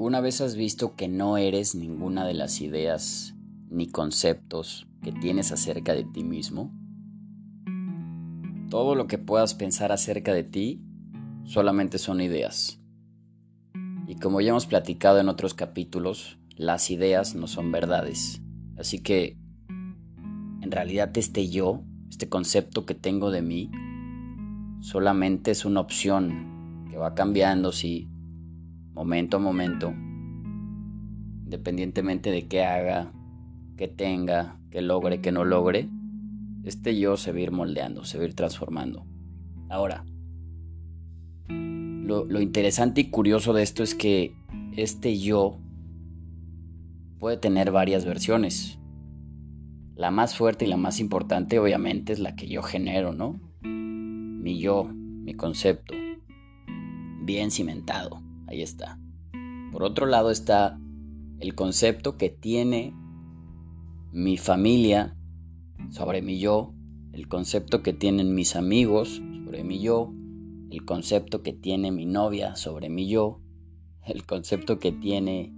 ¿Alguna vez has visto que no eres ninguna de las ideas ni conceptos que tienes acerca de ti mismo? Todo lo que puedas pensar acerca de ti solamente son ideas. Y como ya hemos platicado en otros capítulos, las ideas no son verdades. Así que, en realidad este yo, este concepto que tengo de mí, solamente es una opción que va cambiando, sí, momento a momento, independientemente de qué haga, qué tenga, qué logre, qué no logre, este yo se va a ir moldeando, se va a ir transformando. Ahora, lo, lo interesante y curioso de esto es que este yo puede tener varias versiones. La más fuerte y la más importante obviamente es la que yo genero, ¿no? Mi yo, mi concepto, bien cimentado. Ahí está. Por otro lado está el concepto que tiene mi familia sobre mi yo, el concepto que tienen mis amigos sobre mi yo, el concepto que tiene mi novia sobre mi yo, el concepto que tiene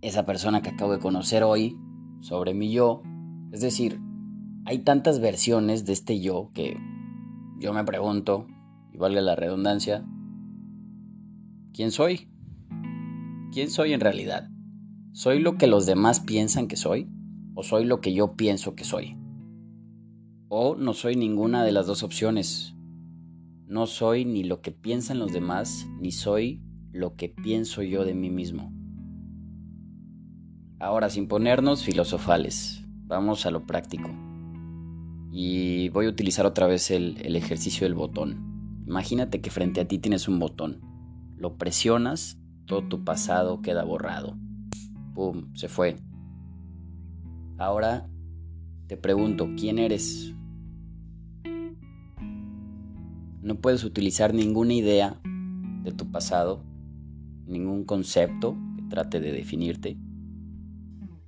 esa persona que acabo de conocer hoy sobre mi yo. Es decir, hay tantas versiones de este yo que yo me pregunto, y valga la redundancia, ¿Quién soy? ¿Quién soy en realidad? ¿Soy lo que los demás piensan que soy? ¿O soy lo que yo pienso que soy? ¿O no soy ninguna de las dos opciones? No soy ni lo que piensan los demás, ni soy lo que pienso yo de mí mismo. Ahora, sin ponernos filosofales, vamos a lo práctico. Y voy a utilizar otra vez el, ejercicio del botón. Imagínate que frente a ti tienes un botón lo presionas, todo tu pasado queda borrado. ¡Pum! Se fue. Ahora te pregunto, ¿quién eres? No puedes utilizar ninguna idea de tu pasado, ningún concepto que trate de definirte.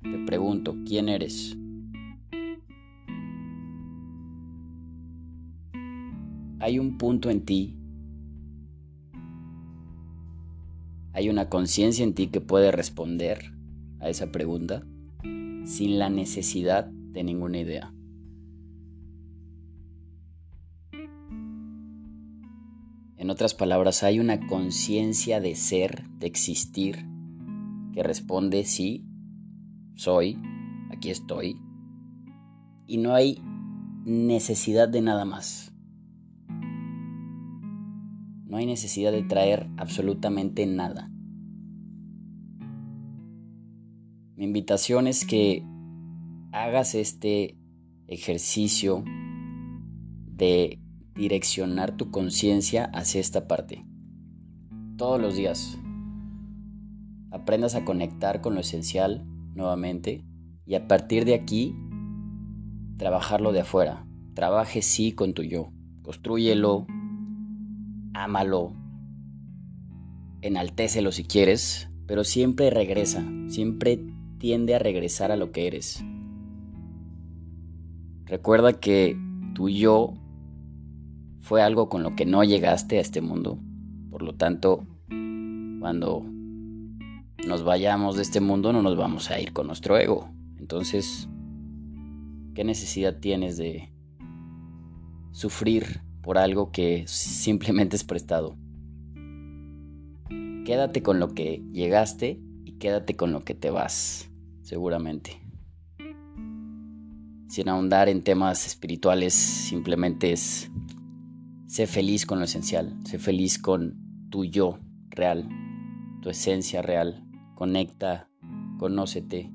Te pregunto, ¿quién eres? Hay un punto en ti hay una conciencia en ti que puede responder a esa pregunta sin la necesidad de ninguna idea. En otras palabras, hay una conciencia de ser, de existir, que responde sí, soy, aquí estoy, y no hay necesidad de nada más. No hay necesidad de traer absolutamente nada. Mi invitación es que hagas este ejercicio de direccionar tu conciencia hacia esta parte. Todos los días. Aprendas a conectar con lo esencial nuevamente y a partir de aquí trabajarlo de afuera. Trabaje sí con tu yo. Construyelo, ámalo, enaltécelo si quieres, pero siempre regresa, siempre tiende a regresar a lo que eres. Recuerda que tu yo fue algo con lo que no llegaste a este mundo. Por lo tanto, cuando nos vayamos de este mundo no nos vamos a ir con nuestro ego. Entonces, ¿qué necesidad tienes de sufrir por algo que simplemente es prestado. Quédate con lo que llegaste y quédate con lo que te vas, seguramente. Sin ahondar en temas espirituales, simplemente es sé feliz con lo esencial, sé feliz con tu yo real, tu esencia real. Conecta, conócete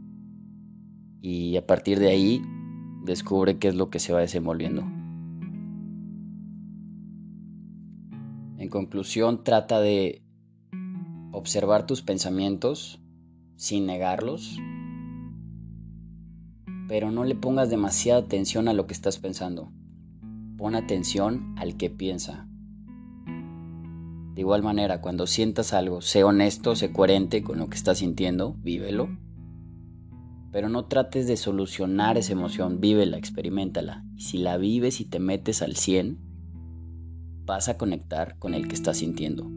y a partir de ahí descubre qué es lo que se va desenvolviendo. Conclusión, trata de observar tus pensamientos sin negarlos, pero no le pongas demasiada atención a lo que estás pensando. Pon atención al que piensa. De igual manera, cuando sientas algo, sé honesto, sé coherente con lo que estás sintiendo, vívelo. Pero no trates de solucionar esa emoción, vívela, experimentala. Y si la vives y te metes al 100, vas a conectar con el que estás sintiendo.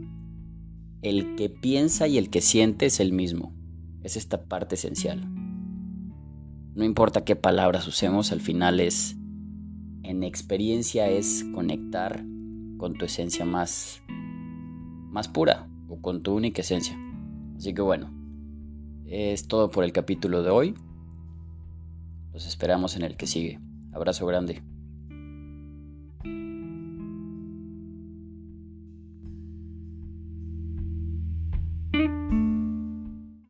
el que piensa y el que siente es el mismo. Es esta parte esencial. No importa qué palabras usemos, al final es, en experiencia es conectar con tu esencia más, más pura o con tu única esencia. Así que bueno, es todo por el capítulo de hoy. Los esperamos en el que sigue. Abrazo grande.